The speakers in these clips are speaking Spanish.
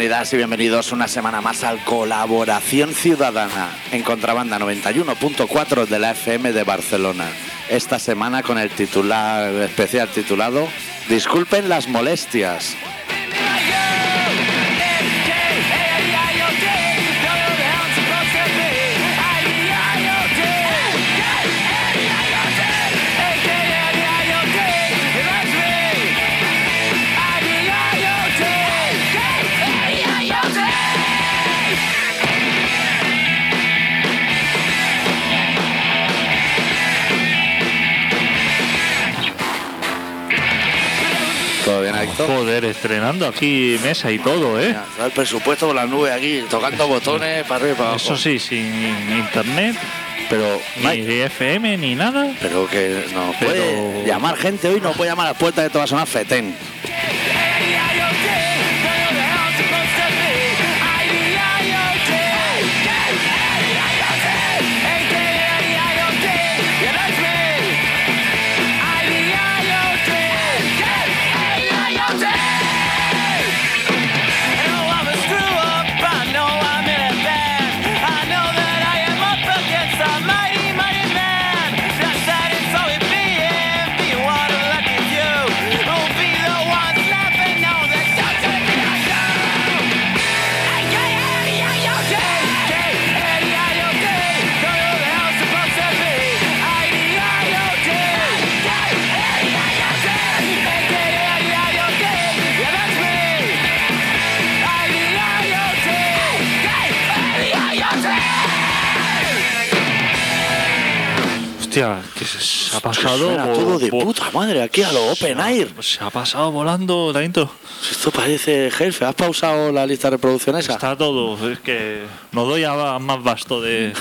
Bienvenidas y bienvenidos una semana más al Colaboración Ciudadana en Contrabanda 91.4 de la FM de Barcelona. Esta semana con el titular especial titulado Disculpen las molestias. ¿Todo bien, Héctor? Joder, estrenando aquí mesa y todo, ¿eh? Mira, el presupuesto con las nubes aquí, tocando botones para arriba y para abajo. Eso sí, sin internet, Pero, ni Mike, FM, ni nada. pero que no Pero- puede llamar gente hoy, no puede llamar a la puerta que te va a sonar fetén. Hostia, que se, ha pasado. Suena todo de puta madre aquí a lo open air. Se ha pasado volando la intro. Esto parece jefe. ¿Has pausado la lista de reproducción esa? Está todo. Es que no doy a más vasto de,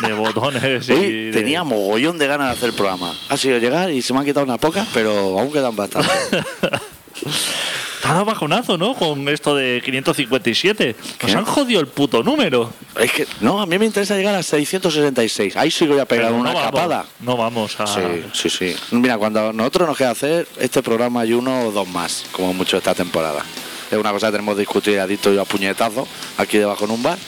de botones. y Hoy de- tenía mogollón de ganas de hacer el programa. Ha sido llegar y se me han quitado unas pocas, pero aún quedan bastantes. Dado bajonazo, ¿no? Con esto de 557. Nos ¿Qué? han jodido el puto número. es que, no, a mí me interesa llegar a 666. Ahí sí que voy a pegar Pero una no vamos, capada. No vamos a. Sí, sí, sí. Mira, cuando nosotros nos queda hacer este programa hay uno o dos más, como mucho esta temporada. Es una cosa que tenemos que discutir adicto y a puñetazo aquí debajo en un bar.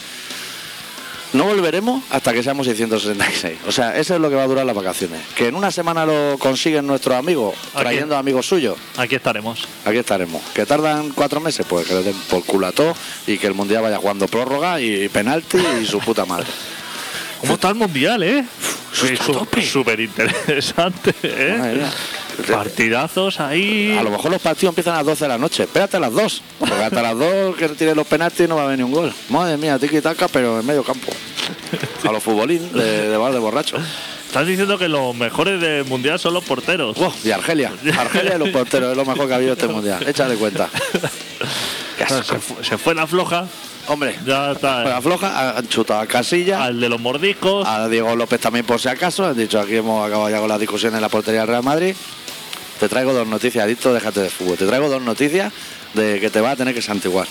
No volveremos hasta que seamos 666. O sea, eso es lo que va a durar las vacaciones. Que en una semana lo consiguen nuestros amigos, Aquí. trayendo amigos suyos. Aquí estaremos. Aquí estaremos. Que tardan cuatro meses, pues que le den por culo a todo y que el mundial vaya jugando prórroga y penalti y su puta madre. ¿Cómo está el mundial, eh? Súper interesante, ¿eh? Partidazos ahí. A lo mejor los partidos empiezan a las 12 de la noche. Espérate a las 2. Porque hasta las 2 que retire los penaltis no va a haber ni un gol. Madre mía, tiki taca, pero en medio campo. A los futbolín de, de bar de borracho. Estás diciendo que los mejores del mundial son los porteros. Wow, y Argelia. Argelia y los porteros es lo mejor que ha habido este mundial. Échale cuenta. Se, fue la floja, Hombre, ya está. la floja han chutado a Casilla. Al de los mordiscos. A Diego López también por si acaso. Han dicho aquí hemos acabado ya con la discusión en la portería del Real Madrid. Te traigo dos noticias, adicto, déjate de fútbol. Te traigo dos noticias de que te va a tener que santiguar.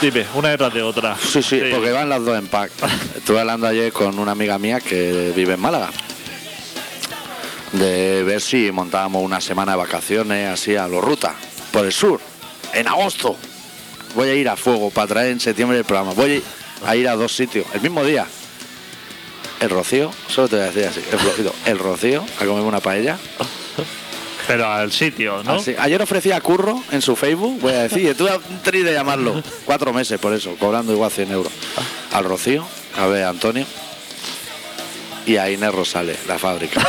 Dime, una detrás de otra. Sí, sí, porque van las dos en pack. Estuve hablando ayer con una amiga mía que vive en Málaga. De ver si montábamos una semana de vacaciones así a lo ruta, por el sur, en agosto. Voy a ir a fuego para traer en septiembre el programa. Voy a ir a dos sitios, el mismo día. El Rocío, solo te voy a decir así, el. El Rocío, a comerme una paella. Pero al sitio, ¿no? Así. Ayer ofrecía a Curro en su Facebook, voy a decir, y estuve a un tri de llamarlo. Cuatro meses por eso, cobrando igual 100 euros. Al Rocío, a ver Antonio y a Inés Rosales, la fábrica.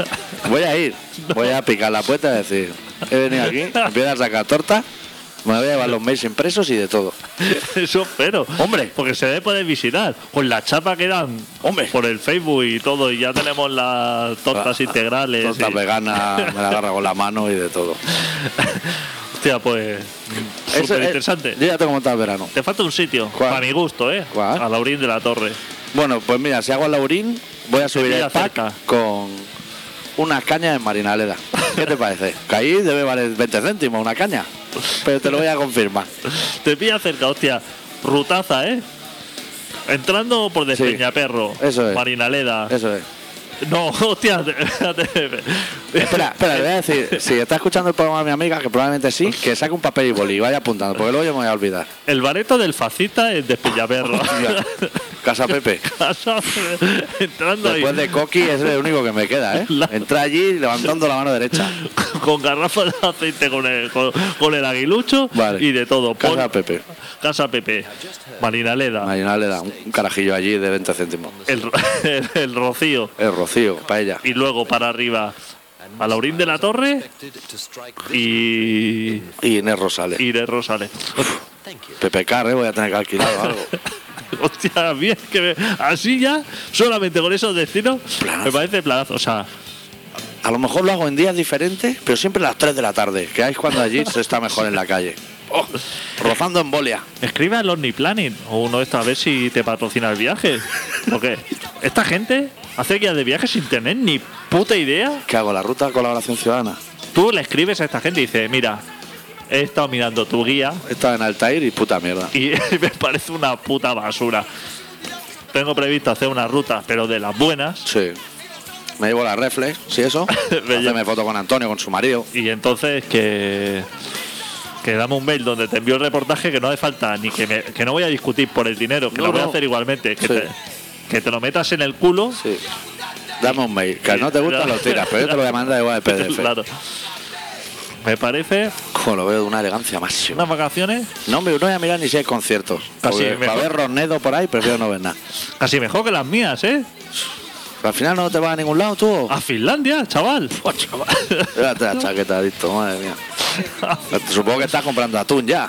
Voy a ir, voy a picar la puerta y decir, he venido aquí, empiezo a sacar torta, me voy a llevar los mails impresos y de todo. Eso espero. Hombre. Porque se debe poder visitar. Con la chapa que dan Hombre. por el Facebook y todo. Y ya tenemos las tortas integrales. Torta y- vegana, me la agarra con la mano y de todo. Hostia, pues. Súper eh, interesante. Yo ya tengo montado el verano. Te falta un sitio. ¿Cuál? Para mi gusto, ¿eh? ¿Cuál? A Laurín de la Torre. Bueno, pues mira, si hago el laurín, voy a subir el pack cerca. con unas cañas en Marinaleda. ¿Qué te parece? Que ahí debe valer 20 céntimos una caña. Pero te lo voy a confirmar. Te pilla cerca, hostia. Rutaza, ¿eh? Entrando por Sí. Despeñaperro. Eso es. Marinaleda. Eso es. No, hostia. Espera, espera, le voy a decir, si está escuchando el programa mi amiga, que probablemente sí, que saque un papel y boli y vaya apuntando, porque luego yo me voy a olvidar. El bareto del fascista es de Pillaberro. Hostia, Casa Pepe. Entrando ahí Después de Coqui es el único que me queda, ¿eh? Entra allí levantando la mano derecha. con garrafas de aceite con el, con, con el aguilucho Vale. y de todo. Pon- Casa Pepe. Casa Pepe. Marinaleda. Marina le da un un carajillo allí de 20 céntimos. El, ro- el, el Rocío. El rocío, Y luego para arriba a Laurín de la Torre y, Y Inés Rosales. de Rosales. Pepe Car, ¿eh? Voy a tener que alquilar o algo. Hostia, bien que me- así ya, solamente con esos destinos, Planazo. me parece planazo. O sea, A lo mejor lo hago en días diferentes, pero siempre a las 3 de la tarde, que es cuando allí se está mejor en la calle. Oh, rozando embolia. escribe al Planning o uno de estos a ver si te patrocina el viaje. Porque esta gente hace guías de viaje sin tener ni puta idea. ¿Qué hago? ¿La ruta de colaboración ciudadana? Tú le escribes a esta gente y dices, mira, he estado mirando tu guía Estaba en Altair y puta mierda. y me parece una puta basura. Tengo previsto hacer una ruta, pero de las buenas. Sí. Me llevo la reflex, ¿sí eso? Me foto con Antonio, con su marido. Y entonces que, que dame un mail donde te envío el reportaje que no hace falta ni que, me- que no voy a discutir por el dinero, que No, lo voy a hacer igualmente. Que, Sí. te, que te lo metas en el culo. Sí. Dame un mail. Que no te gusta, lo tiras, pero yo te lo voy a mandar igual el PDF. Claro. Me parece Como lo veo de una elegancia máxima. unas vacaciones No, hombre, no voy a mirar ni si hay conciertos. Casi para ver Rosnedo por ahí, prefiero no ver nada. casi mejor que las mías, ¿eh? Al final no te vas a ningún lado, tú. A Finlandia, chaval. Fíjate la chaqueta, adicto, madre mía. Supongo que estás comprando atún ya.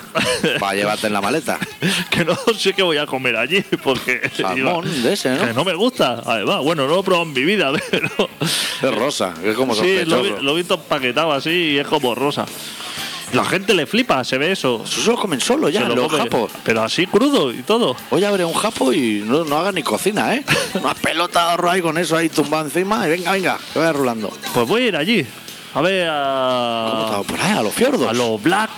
Para llevarte en la maleta. que no sé qué voy a comer allí, porque. Salmón de ese, Que ¿no? no me gusta. Además, bueno, no lo he probado en mi vida, pero. Es rosa, es como Sí, lo, sospechoso. vi- lo he visto empaquetado así y es como rosa. La gente le flipa, se ve eso. Eso comen solo ya, lo los come, japos. Pero así crudo y todo. Hoy abre un japo y no, no haga ni cocina, ¿eh? Una pelota de ahí con eso ahí tumbado encima y venga, venga, que vaya rulando. Pues voy a ir allí. A ver ¿Cómo a. estaba por ahí? A los fiordos. A los black.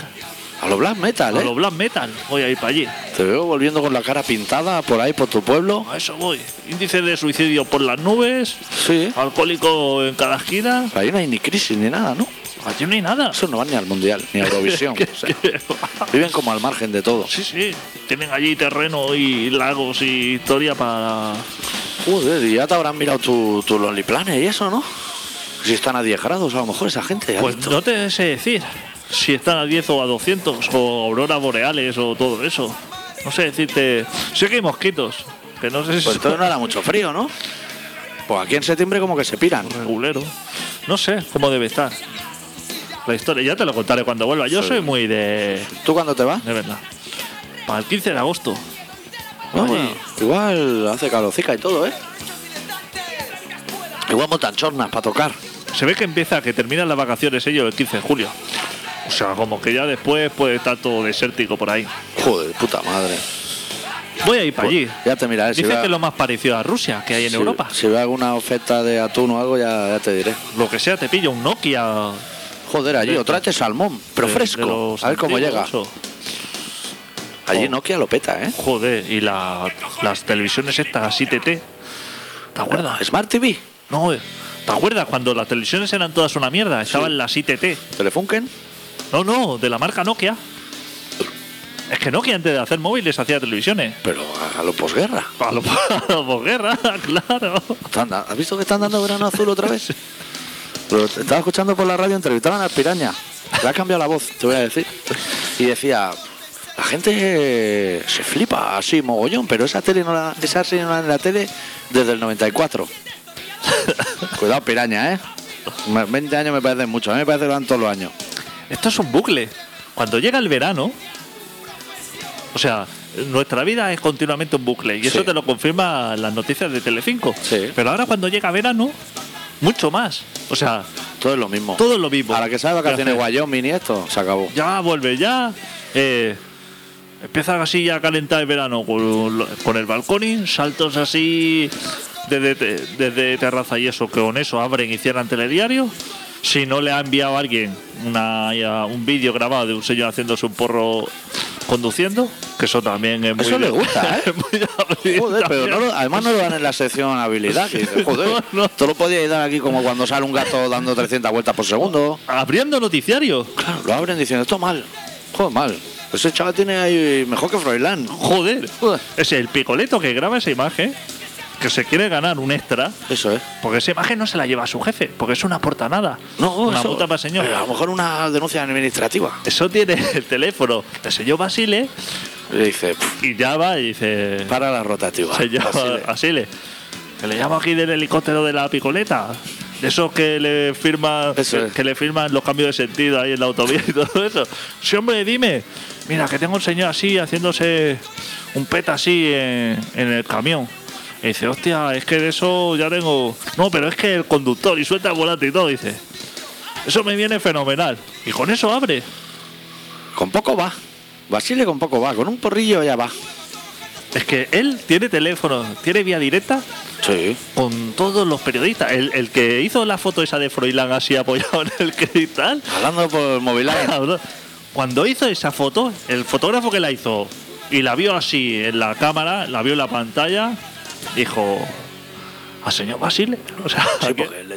A los black metal, A ¿eh? los black metal. Voy a ir para allí. Te veo volviendo con la cara pintada por ahí, por tu pueblo. A eso voy. Índice de suicidio por las nubes. Sí. Alcohólico en cada esquina. Ahí no hay ni crisis ni nada, ¿no? Allí no hay nada. Eso no van ni al mundial, ni a Eurovisión. o sea, viven como al margen de todo. Sí, sí. Tienen allí terreno y lagos y historia para. Joder, y ya te habrán mirado tu, tu Lonely Planet y eso, ¿no? Si están a 10 grados, a lo mejor esa gente. ya Pues visto. no te sé decir si están a 10 o a 200 o auroras boreales o todo eso. No sé decirte. Sé que hay mosquitos, que no sé si Pues entonces no era mucho frío, ¿no? Pues aquí en septiembre como que se piran. regulero. No sé cómo debe estar. La historia, ya te lo contaré cuando vuelva. Yo soy muy de. ¿Tú cuándo te vas? de verdad. Para el 15 de agosto. Oye. igual hace calocica y todo, ¿eh? Igual montan chornas para tocar. Se ve que empieza, que terminan las vacaciones ellos el 15 de julio. O sea, como que ya después puede estar todo desértico por ahí. Joder, puta madre. Voy a ir para allí. Ya te miraré. Si Dicen que es lo más parecido a Rusia que hay en si- Europa. Si veo alguna oferta de atún o algo, ya, ya te diré. Lo que sea, te pillo un Nokia. Joder, allí, o tráete salmón, pero de- fresco. de a ver cómo llega. eso. Allí Oh. Nokia lo peta, ¿eh? Joder, y la- las televisiones estas, así TT. ¿Te acuerdas? Smart TV, No, eh, ¿te acuerdas cuando las televisiones eran todas una mierda? Estaban las ITT. Telefunken. No, no, de la marca Nokia. Es que Nokia antes de hacer móviles hacía televisiones. Pero a lo posguerra. A lo, a lo posguerra, claro. ¿Has visto que están dando verano azul otra vez? Lo estaba escuchando por la radio, entrevistaban al piraña. Le ha cambiado la voz, te voy a decir. Y decía, la gente se flipa así, mogollón, pero esa tele no la, esa serie no la en la tele desde el 94. Cuidado, piraña, ¿eh? Me- 20 años me parecen mucho, a mí me parece que dan todos los años. Esto es un bucle. Cuando llega el verano, o sea, nuestra vida es continuamente un bucle. Y Sí. eso te lo confirma las noticias de Telecinco. Sí. Pero ahora cuando llega verano, mucho más. O sea, Todo es lo mismo. todo es lo mismo. A la que sabe vacaciones Ya. Wyoming y esto, se acabó. Ya vuelve, ya. eh, empieza así a calentar el verano con, el balcón, saltos así desde, te- desde terraza y eso, que con eso abren y cierran telediario. Si no le ha enviado a alguien una, ya, un vídeo grabado de un señor haciéndose un porro conduciendo, que eso también es muy. Eso le gusta, ¿eh? Joder, pero no lo- además no lo dan en la sección habilidad. Que dices, joder, No, lo podías dar aquí como cuando sale un gato dando 300 vueltas por segundo. Abriendo noticiario. Claro, lo abren diciendo, esto mal. Joder, mal. Ese chaval tiene ahí mejor que Froilán. Joder. Joder. Es el picoleto que graba esa imagen, que se quiere ganar un extra. Eso es. Porque esa imagen no se la lleva a su jefe, porque es una porta nada. No, una eso, puta para el señor. A lo mejor una denuncia administrativa. Eso tiene el teléfono del señor Basile Y dice, "Pff, y ya va y dice. para la rotativa. Basile". Basile. Que le llamo aquí del helicóptero de la picoleta. De esos que le firman Eso que, es. que le firman los cambios de sentido ahí en la autovía y todo eso. Sí, hombre, dime. Mira, que tengo un señor así haciéndose un peta así en, en el camión. Y dice, hostia, es que de eso ya tengo. No, pero es que el conductor y suelta el volante y todo, dice. Eso me viene fenomenal. Y con eso abre. Con poco va. Basile con poco va. Con un porrillo ya va. Es que él tiene teléfono, tiene vía directa Sí. con todos los periodistas. El, el que hizo la foto esa de Froilán así apoyado en el cristal. Hablando por cabrón, Cuando hizo esa foto, el fotógrafo que la hizo y la vio así en la cámara, la vio en la pantalla, dijo: ¿Al señor Basile? O sea, Sí, que- porque le-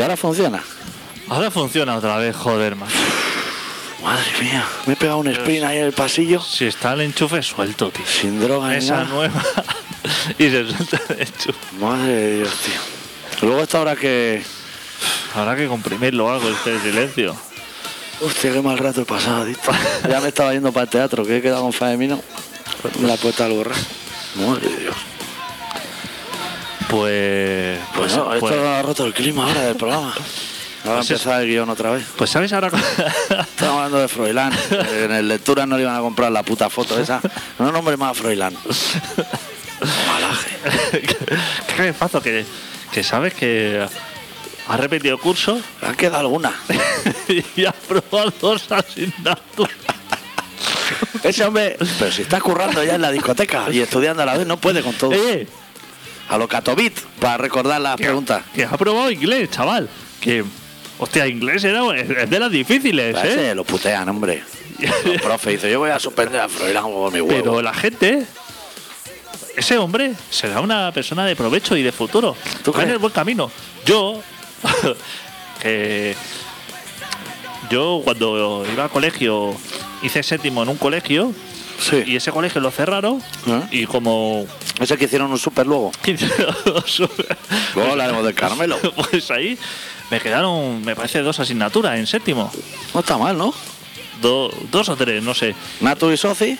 Y ahora funciona. Ahora funciona otra vez, joder, más. Madre mía, me he pegado un sprint ahí en el pasillo. Si está el enchufe suelto, tío. Sin droga Esa nada. nueva. y se suelta el enchufe. Madre de Dios, tío. Luego esta hora que. Habrá que comprimirlo algo, este silencio. Hostia, qué mal rato he pasado, tío. Ya me estaba yendo para el teatro, que he quedado con Faemino. Me la he puesto al borrar. Madre de Dios. Pues. Pues, Bueno, esto pues, ha roto el clima ahora del programa. Ahora Pues empezar el guion otra vez. pues, ¿sabes ahora? Estamos hablando de Froilán. En el lectura no le iban a comprar la puta foto esa. No nombre más a Froilán. Malaje. ¿Qué me pasa? Que, que sabes que ha repetido curso ¿Le han quedado alguna? y ha probado dos asignaturas. Ese hombre, pero si está currando ya en la discoteca y estudiando a la vez, no puede con todo. Eh, A lo Catovit, para recordar las preguntas. que ha probado inglés, chaval. Que, hostia, inglés era, es de las difíciles, A ¿eh? lo putean, hombre. El profe dice, yo voy a suspender a Froilán por mi huevo. Pero la gente, ese hombre será una persona de provecho y de futuro. ¿Tú Va en crees? el buen camino. Yo, que yo cuando iba al colegio hice séptimo en un colegio y ese colegio lo cerraron ¿Eh? y como Ese que hicieron un súper luego. Luego hablaremos del Carmelo. pues ahí me quedaron, me parece, dos asignaturas en séptimo. No está mal, ¿no? Do- dos o tres, no sé. Natu y Soci.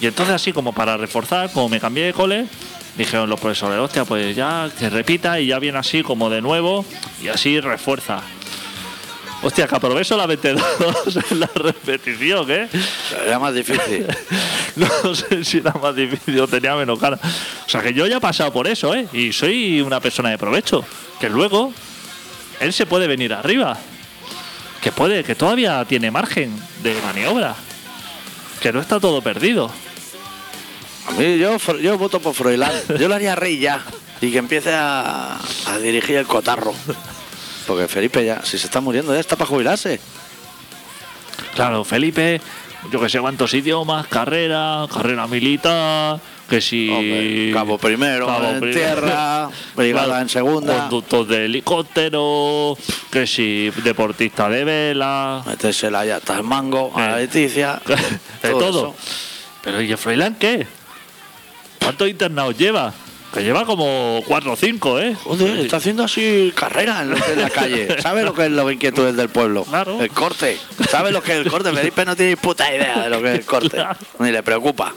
Y entonces así como para reforzar, como me cambié de cole, dijeron los profesores, hostia, pues ya que repita y ya viene así como de nuevo y así refuerza. Hostia, que aprobé solamente dos en la repetición, ¿eh? Era más difícil. No sé si era más difícil o tenía menos cara. O sea que yo ya he pasado por eso, ¿eh? Y soy una persona de provecho. Que luego él se puede venir arriba. Que puede, que todavía tiene margen de maniobra. Que no está todo perdido. A mí yo, yo voto por Froilán. Yo lo haría rey ya. Y que empiece a, a dirigir el cotarro. Porque Felipe ya, si se está muriendo, ya está para jubilarse. Claro, Felipe, yo que sé cuántos idiomas, carrera, carrera militar, que si. Hombre, cabo primero Cabo en primero. tierra, brigada Claro, en segunda. Conductor de helicóptero, que si deportista de vela. Metérsela ya hasta el mango a la Eh. Leticia. de todo. Pero ¿y el Froilán qué? ¿Cuántos internados lleva? Que lleva como cuatro o cinco, ¿eh? Joder, está haciendo así carrera en, lo la calle. ¿Sabe lo que es las inquietudes del pueblo? Claro. El corte. ¿Sabe lo que es el corte? Felipe no tiene puta idea de lo que es el corte. Ni le preocupa.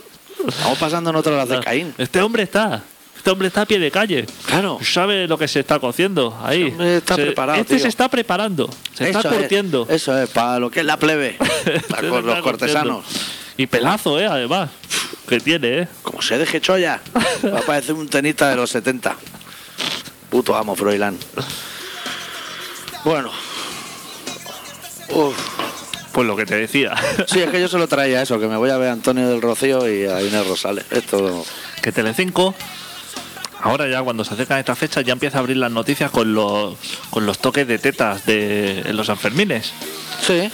Estamos pasando nosotros las de Caín. Este hombre está. Este hombre está a pie de calle. Claro. Sabe lo que se está cociendo ahí. Este hombre está Se- preparado, Este tío. se está preparando. Se está es, curtiendo. eso es, para lo que es la plebe. Para los curtiendo. Y pelazo, ¿eh? Además. Que tiene, ¿eh? Como se deje cholla, va a parecer un tenista de los 70. Puto amo, Froilán. Bueno. Uf. Pues lo que te decía. Sí, es que yo solo traía eso, que me voy a ver a Antonio del Rocío y a Inés Rosales. Esto. que Telecinco ahora ya cuando se acercan estas fechas ya empieza a abrir las noticias con los con los toques de tetas de en los Sanfermines Sí.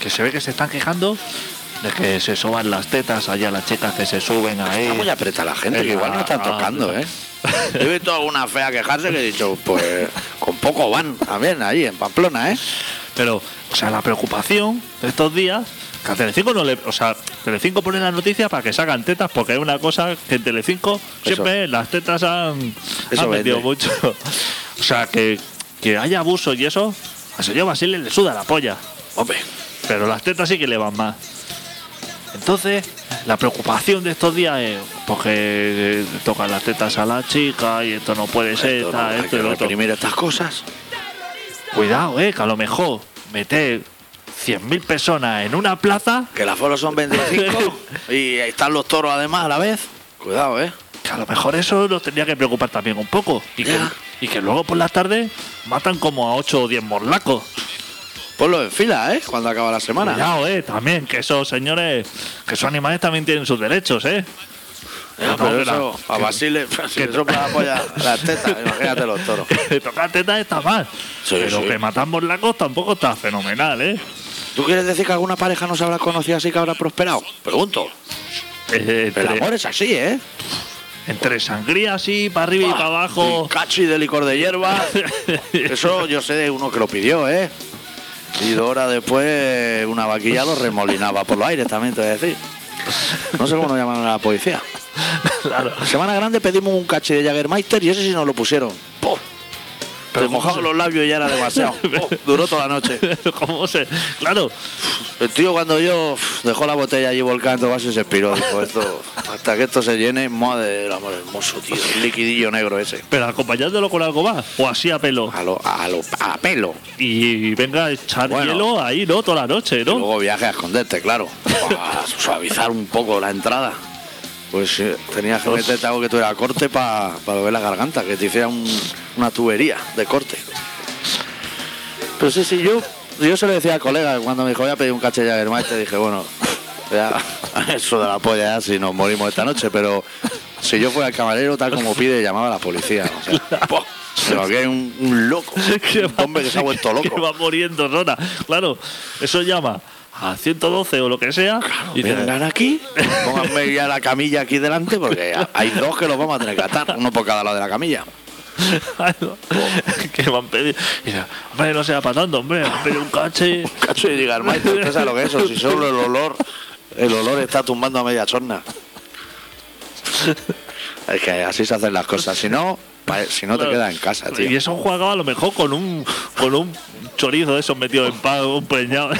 que se ve que se están quejando de que se soban las tetas allá las chicas que se suben ahí. Está muy aprieta la gente, que igual no están ah, tocando, ¿eh? He visto alguna fea quejarse que he dicho, pues con poco van también ahí en Pamplona, ¿eh? pero o sea la preocupación de estos días que a Telecinco no le o sea Telecinco pone la noticia para que sacan tetas porque hay una cosa que en Telecinco siempre las tetas han, han metido mucho. O sea que que haya abuso y eso a señor Basile le suda la polla. Hombre, pero las tetas sí que le van más. Entonces, la preocupación de estos días es porque tocan las tetas a la chica y esto no puede ser, esto no, y lo otro. estas cosas. Cuidado, eh, que a lo mejor meter 100.000 personas en una plaza, Que las foros son 25 y están los toros además a la vez. Cuidado, ¿eh? que a lo mejor eso nos tendría que preocupar también un poco. Y que, y que luego por la tarde matan como a 8 o 10 morlacos. Ponlo en fila, ¿eh? Cuando acaba la semana. Cuidado, eh, también, que esos señores, que esos animales también tienen sus derechos, eh. No, pero eso, a Basile, si le sopla la polla las tetas, imagínate los toros. que tocar tetas está mal. Sí, pero sí. que matar morlacos tampoco está fenomenal, ¿eh? ¿Tú quieres decir que alguna pareja no se habrá conocido así que habrá prosperado? Pregunto. Eh, El entre, amor es así, ¿eh? entre sangría así, para arriba y para abajo. Cachi de licor de hierba. Eso yo sé de uno que lo pidió, ¿eh? Y dos horas después una vaquilla lo remolinaba por los aires, también te voy a decir. No sé cómo nos llamaron a la policía. claro. Semana Grande pedimos un cachi de Jagermeister y ese sí nos lo pusieron. Pero mojaban los labios y ya era demasiado. ¡Pum! Duró toda la noche. ¿Cómo se.? Claro. El tío cuando yo dejó la botella allí todo vaso y se expiró. Dijo, esto, hasta que esto se llene, madre del amor hermoso, tío. El liquidillo negro ese. Pero acompañándolo con algo más. O así a pelo. A, lo, a, lo, a pelo. Y venga a echar Bueno. hielo ahí, ¿no? Toda la noche, Y ¿no? luego viaje a esconderte, claro. Para suavizar un poco la entrada. Pues eh, tenías que meterte algo que tuviera corte para ver la garganta, que te hiciera un- una tubería de corte. Pero sí, sí, yo, yo se lo decía al colega cuando me dijo voy a pedir un caché de Jagermeister, dije, bueno, ya, eso de la polla ya si nos morimos esta noche, pero si yo fuera el camarero, tal como pide, llamaba a la policía. O sea, ¡buah! pero aquí hay un, un loco, Que un hombre que se ha vuelto Que loco. va muriendo sola. Claro, eso llama a 112 o lo que sea. y Vengan aquí, pónganme ya la camilla aquí delante, porque hay dos que los vamos a tener que atar, uno por cada lado de la camilla. que me han pedido. Y dice, hombre, no sea para tanto, hombre, me han pedido un. Cacho y diga, maestro, ¿usted sabe lo que es eso? Si solo el olor, el olor está tumbando a media chorna. Es que así se hacen las cosas, si no, si no te quedas en casa, Y tío. eso jugaba a lo mejor con un con un chorizo de esos metido en pan, un preñado.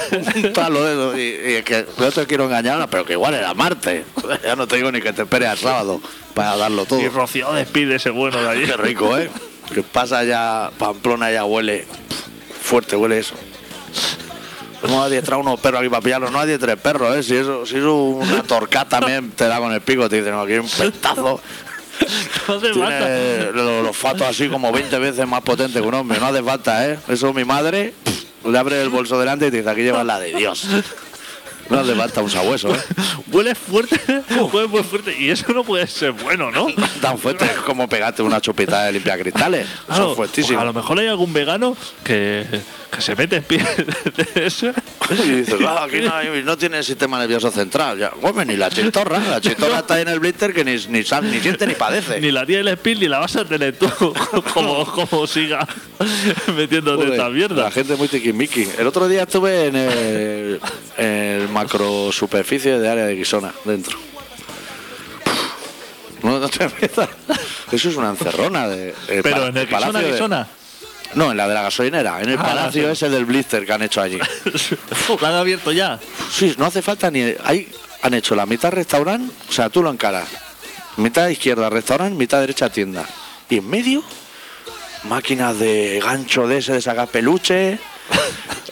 Palo de eso, y, y es que no te quiero engañar, pero que igual era martes. Ya no te digo ni que te esperes al sábado para darlo todo. y rociado despide ese bueno de allí. Qué rico, ¿eh? Que pasa ya, Pamplona ya huele fuerte, huele eso. Hemos adiestrado unos perros aquí para pillarlos, no adietres perros, ¿eh? Si eso, si eso una torcata también te da con el pico, te dicen, no, aquí hay un pestazo. No hace falta. Los, los olfatos así como 20 veces más potente que un hombre, no hace falta, ¿eh? Eso mi madre le abre el bolso delante y te dice, aquí llevas la de Dios. No hace falta un sabueso, ¿eh? Huele fuerte, huele muy fuerte. Y eso no puede ser bueno, ¿no? Tan fuerte es como pegarte una chupita de limpia cristales. Claro, Son fuertísimos. A lo mejor hay algún vegano que, que se mete en pie de eso. Y dices, "Ah, aquí no, hay- no tiene sistema nervioso central. Ya, hombre, ni la chistorra. La chistorra está ahí en el blister que ni, ni, ni siente ni padece. Ni la tía del speed ni la vas a tener tú, como, como siga metiéndote Joder, esta mierda. La gente muy tiquismiqui. El otro día estuve en el, el macro superficie de área de Guisona, dentro. No, no te metas. Eso es una encerrona. De, el Pero en el Guisona, de- Guisona. No, en la de la gasolinera, en el Ah, palacio la- ese del blister que han hecho allí. ¿La han abierto ya? Sí, no hace falta ni. Hay, han hecho la mitad restaurante, o sea, tú lo encaras. Mitad izquierda restaurante, mitad derecha tienda. Y en medio, máquinas de gancho de ese de sacar peluche,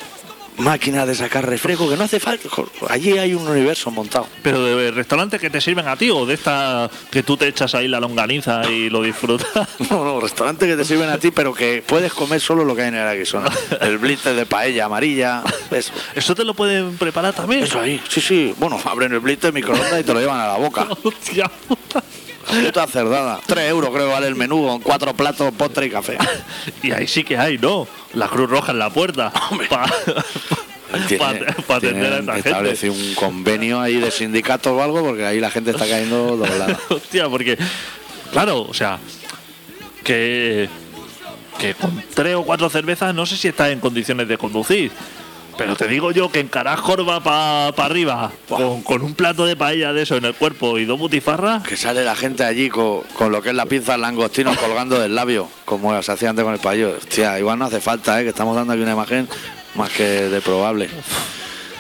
máquinas de sacar refresco, que no hace falta. Allí hay un universo montado. ¿Pero de restaurantes que te sirven a ti o de esta que tú te echas ahí la longaniza y lo disfrutas? No, no, restaurantes que te sirven a ti, pero que puedes comer solo lo que hay en el Aguisona. El blister de paella amarilla, eso. ¿Eso te lo pueden preparar también? Eso ahí, sí, sí. Bueno, abren el blister, microondas y te lo llevan a la boca. Hostia puta. Cerdada. 3 euros creo que vale el menú con cuatro platos, postre y café. Y ahí sí que hay, ¿no? La Cruz Roja en la puerta. Para atender a esta gente. un convenio ahí de sindicato o algo porque ahí la gente está cayendo doblada. Hostia, porque, claro, o sea, que, que con tres o cuatro cervezas no sé si estás en condiciones de conducir. Pero te digo yo que encarás jorba para arriba con, con un plato de paella de eso en el cuerpo y dos butifarras. Que sale la gente allí con, con lo que es la pinza langostino colgando del labio, como se hacía antes con el payo. Hostia, igual no hace falta, ¿eh? que estamos dando aquí una imagen más que de probable.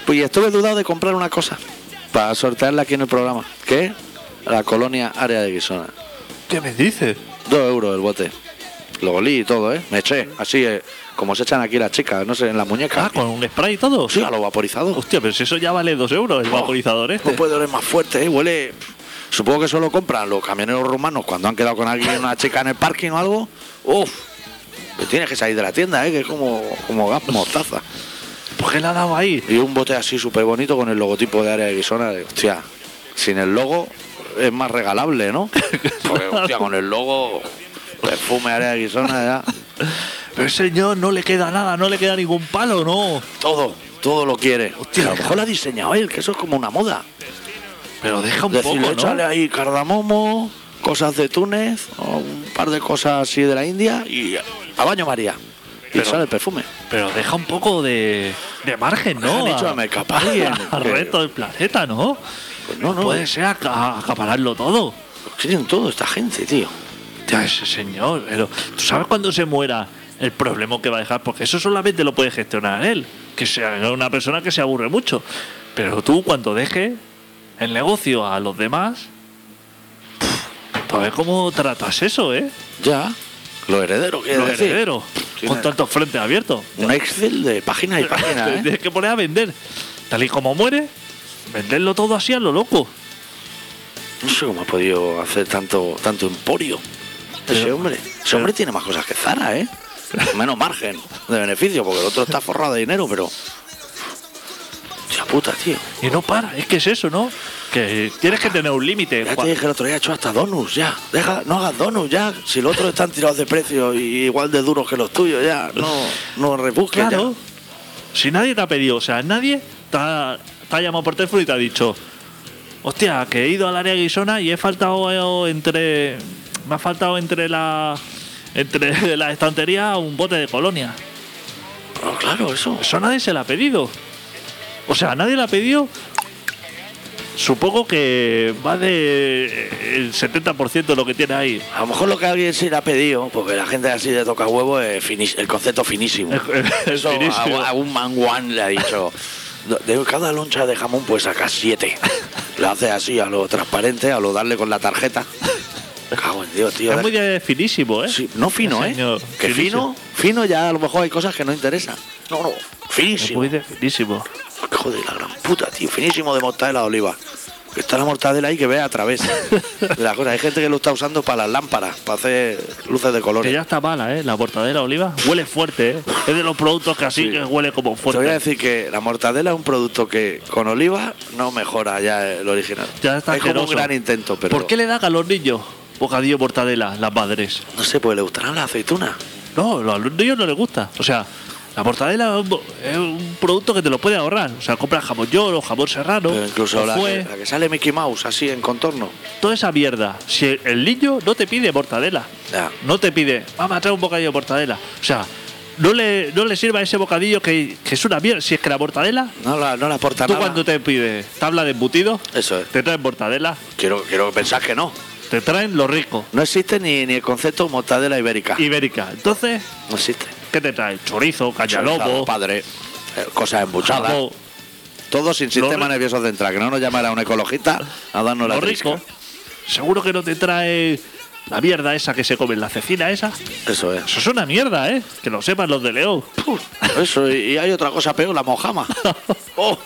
Pues estuve dudado de comprar una cosa para sortearla aquí en el programa, que es la colonia área de Guisona. ¿Qué me dices? Dos euros el bote. Lo olí y todo, ¿eh? Me eché, así eh, como se echan aquí las chicas, no sé, en la muñeca. Ah, con un spray y todo. Sí, a lo vaporizado. Hostia, pero si eso ya vale dos euros el vaporizador este. No puede oler más fuerte, ¿eh? Huele. Supongo que solo compran los camioneros rumanos cuando han quedado con alguien, una chica en el parking o algo. Uf, que tienes que salir de la tienda, ¿eh? que es como, como gas mostaza. ¿Por qué la ha dado ahí? Y un bote así súper bonito con el logotipo de área de Guisona. De, hostia, sin el logo es más regalable, ¿no? Porque, hostia, con el logo, perfume área de Guisona, ya. Pero ese señor no le queda nada, no le queda ningún palo, no. Todo, todo lo quiere. Hostia, a lo mejor lo ha diseñado él, que eso es como una moda. Pero deja un Decirle, poco, échale ¿no? ahí cardamomo, cosas de Túnez, o un par de cosas así de la India y a baño María. Y Pero- sale el perfume. Pero deja un poco de, de margen, ¿no? Han dicho A- a alguien Al resto del planeta, ¿no? Pues no, no. Puede ser aca- acapararlo todo. Tienen todo esta gente, tío. Hostia, ese señor. Pero, ¿tú sabes cuando se muera el problema que va a dejar? Porque eso solamente lo puede gestionar él. Que sea una persona que se aburre mucho. Pero tú, cuando dejes el negocio a los demás, tú ves cómo tratas eso, ¿eh? Ya. Los decir. herederos. Tiene- Con tantos frentes abiertos. Un Excel de página y página, ¿eh? Tienes que poner a vender. Tal y como muere, venderlo todo así a lo loco. No sé cómo ha podido hacer tanto, tanto emporio. Ese hombre. Ese hombre tiene más cosas que Zara, ¿eh? Menos margen de beneficio, porque el otro está forrado de dinero, pero. Hostia puta, tío. Y no para, es que es eso, ¿no? Que tienes que tener un límite. Ya te dije el otro día, he hecho hasta donuts, ya. Deja, no hagas donuts, ya. Si los otros están tirados de precio y igual de duros que los tuyos, ya. No, no rebusques, ya. Claro. Si nadie te ha pedido, o sea, nadie te ha, te ha llamado por teléfono y te ha dicho, hostia, que he ido al área Guisona y he faltado entre. Me ha faltado entre la. Entre la estantería un bote de colonia. No, claro, eso. Eso nadie se la ha pedido. O sea, nadie la ha pedido. Supongo que va de el 70% de lo que tiene ahí. A lo mejor lo que alguien se le ha pedido, porque la gente así de toca huevo es finis- el concepto finísimo. Es Eso finísimo. a, a un manguán le ha dicho. De cada loncha de jamón pues sacas siete. Lo hace así a lo transparente, a lo darle con la tarjeta. Cago en Dios, tío. Es muy de finísimo, ¿eh? Sí, no fino, ¿eh? Señor, Que finísimo. fino, fino ya a lo mejor hay cosas que no interesan. No, no, Es finísimo. muy de finísimo. Joder, la gran puta, tío. Finísimo de mortadela de oliva. que está la mortadela ahí que ve a través de la cosa. Hay gente que lo está usando para las lámparas, para hacer luces de Que colores. ya está mala, ¿eh? La mortadela oliva huele fuerte, ¿eh? Es de los productos que así Sí. que huele como Te voy a fuerte. decir que la mortadela es un producto que con oliva no mejora ya el original. Ya está es como un gran intento, pero ¿Por qué le dan a los niños bocadillo mortadela, las madres? no sé, pues le gustarán las aceitunas. No, a los niños no les gusta. O sea, la mortadela es un, producto que te lo puede ahorrar. O sea, compras jamón york o jamón serrano. Pero incluso la, que, la que sale Mickey Mouse así en contorno. toda esa mierda. Si el niño no te pide mortadela, Ya. no te pide, mamá, trae un bocadillo de mortadela. O sea, no le, no le sirva ese bocadillo que, que es una mierda. Si es que la mortadela, No, la, no le aporta tú nada. cuando te pides tabla de embutido, Eso es. te traen mortadela, Quiero, quiero pensar que no. Te traen lo rico, No existe ni, ni el concepto mortadela ibérica. ibérica. Entonces, No existe. ¿qué te traen? Chorizo, Chorizo, cañalobo, padre, eh, cosas embuchadas. jamón, Todo sin sistema nervioso central. Que no nos llamará un ecologista a darnos la lo trisca. rico. Seguro que no te trae la mierda esa que se come, la cecina esa. Eso es. Eso es una mierda, ¿eh? Que lo sepan los de León. Eso, y, hay otra cosa peor, la mojama. Oh,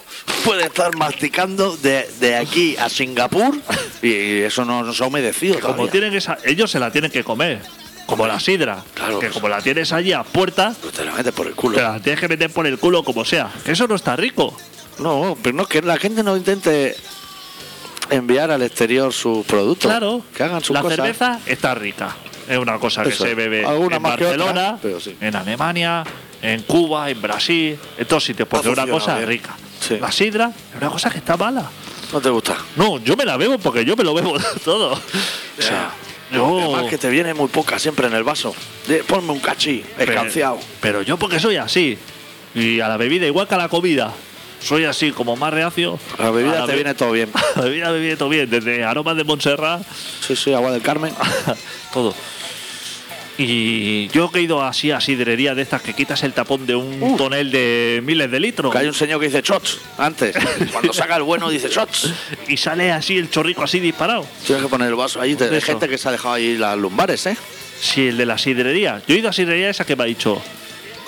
puede estar masticando de, de aquí a Singapur y eso no, no se ha humedecido Como tienen esa, ellos se la tienen que comer. Como la sidra. Claro. Que como la tienes allí a puerta, Pues te la metes por el culo. te la tienes que meter por el culo como sea. Que eso no está rico. No, pero no, que la gente no intente enviar al exterior sus productos. Claro. Que hagan sus la cosas. cerveza está rica. Es una cosa que se bebe en otra, Barcelona, pero sí. en Alemania, en Cuba, en Brasil, en todos sitios, porque es una cosa bien. rica. Sí. La sidra es una cosa que está mala. No te gusta. No, yo me la bebo porque yo me lo bebo todo. O sea, yo. Además que te viene muy poca siempre en el vaso. De- ponme un cachí, escanciado. Pero yo porque soy así. Y a la bebida, igual que a la comida. Soy así como más reacio. La bebida A la te viene todo bien. La bebida me viene todo bien, desde aromas de Montserrat, Sí, sí, agua del Carmen. todo. Y yo que he ido así a sidrería de estas que quitas el tapón de un tonel de miles de litros Que hay un señor que dice shots antes. Cuando saca el bueno dice shots. y sale así el chorrico así disparado. Tienes que poner el vaso ahí. Hay gente que se ha dejado ahí las lumbares, ¿eh? Si el de la sidrería. Yo he ido a sidrería esa que me ha dicho,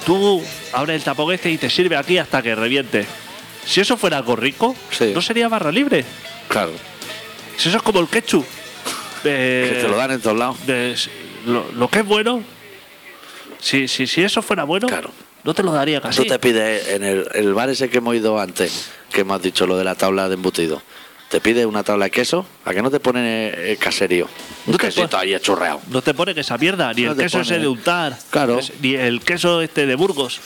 tú abres el tapón este y te sirve aquí hasta que reviente. Si eso fuera algo rico, Sí. no sería barra libre. Claro. Si eso es como el ketchup. De- Que te lo dan en todos lados. lo, lo que es bueno, si, si, si eso fuera bueno, Claro. no te lo daría casi. Tú te pides en el, el bar ese que hemos ido antes, que has dicho lo de la tabla de embutido. Te pides una tabla de queso, ¿a que no te ponen el, caserío? Un No te quesito ahí churreado. No te pone que esa mierda, ni No el queso pone- ese de untar, Claro. ni el queso este de Burgos.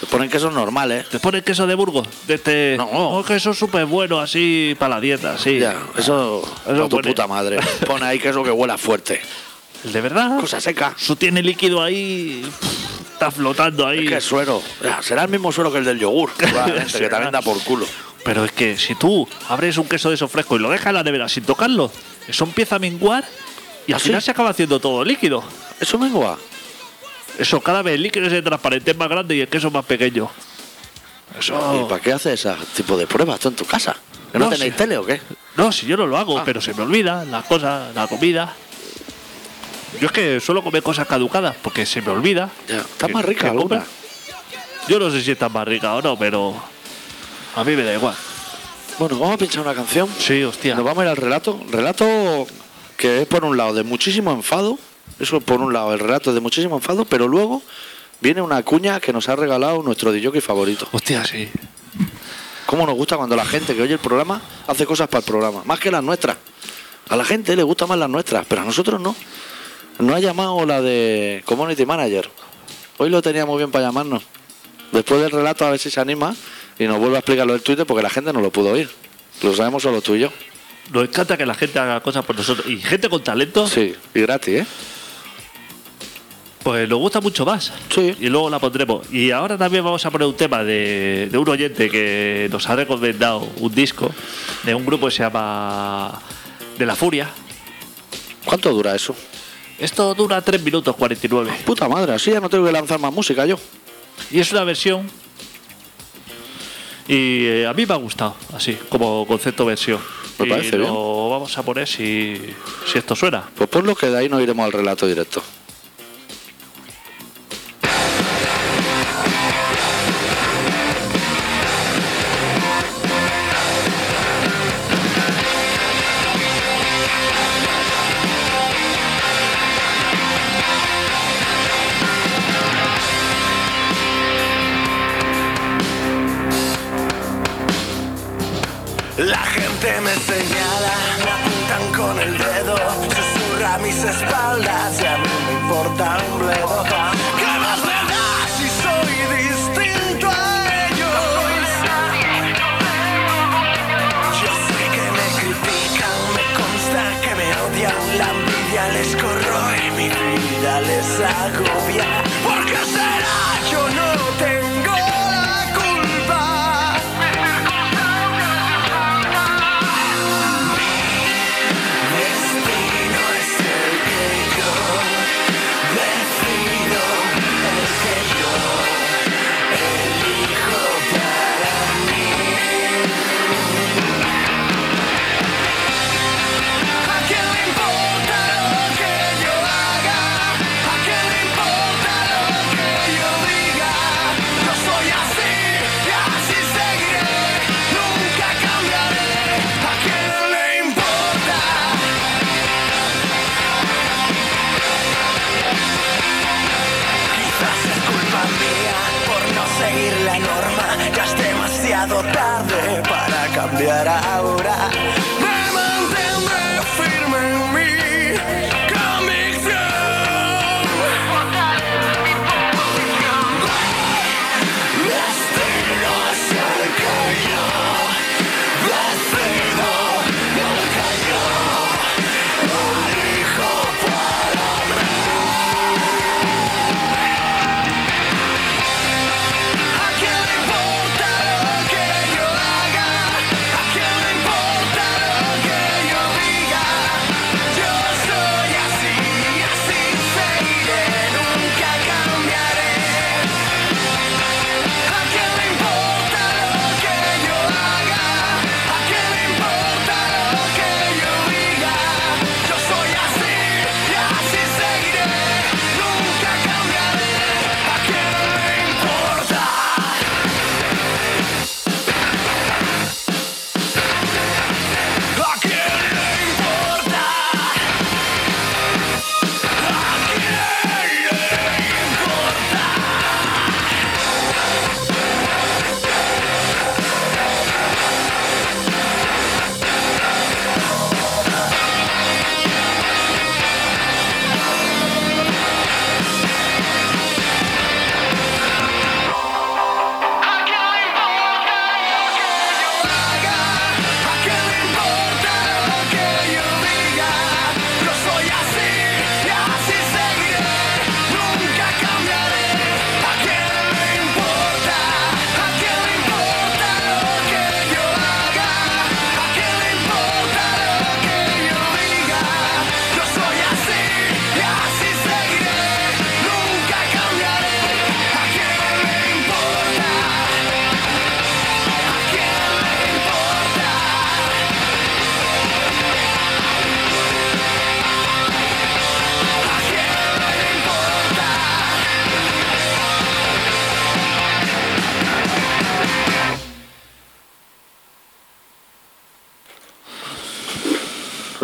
Te ponen quesos normales. Te pone queso de Burgos, de este. No. Oh, queso súper bueno así para la dieta, sí. Ya, eso, Eso tu puta madre. Pone ahí queso que huela fuerte. El de verdad. Cosa seca. Eso tiene líquido ahí. Está flotando ahí. Es que es suero. Ya, será el mismo suero que el del yogur, que también da por culo. Pero es que si tú abres un queso de esos fresco y lo dejas en la nevera sin tocarlo, eso empieza a menguar y al ¿Ah, final se acaba haciendo todo líquido. Eso mengua. Eso cada vez el líquido ese transparente es más grande y el queso más pequeño. Eso. ¿Y para qué haces ese tipo de pruebas tú en tu casa? ¿Que no, No, tenéis tele o qué? No, si yo no lo hago, Ah. pero se me olvida las cosas, la comida. Yo es que suelo comer cosas caducadas porque se me olvida. Ya, está que- más rica alguna. Yo no sé si está más rica o no, pero a mí me da igual. Bueno, vamos a pinchar una canción. Sí, hostia. Nos vamos a ir al relato. Relato que es por un lado de muchísimo enfado. Eso por un lado, el relato es de muchísimo enfado, pero luego viene una cuña que nos ha regalado nuestro DJ favorito. Hostia, sí. ¿Cómo nos gusta cuando la gente que oye el programa hace cosas para el programa? Más que las nuestras. A la gente le gustan más las nuestras, pero a nosotros no. Nos ha llamado la de Community Manager. Hoy lo tenía muy bien para llamarnos. Después del relato a ver si se anima y nos vuelve a explicar lo del Twitter porque la gente no lo pudo oír. Lo sabemos solo tú y yo. Nos encanta que la gente haga cosas por nosotros. Y gente con talento, Sí, y gratis, ¿eh? Pues nos gusta mucho más. Sí. Y luego la pondremos. Y ahora también vamos a poner un tema de, de un oyente que nos ha recomendado un disco de un grupo que se llama De la Furia. ¿Cuánto dura eso? Esto dura 3 minutos 49. Puta madre, así ya no tengo que lanzar más música yo. Y es una versión. Y eh, a mí me ha gustado, así, como concepto versión. Me y parece lo bien. vamos a poner si, si esto suena. Pues por lo que de ahí nos iremos al relato directo.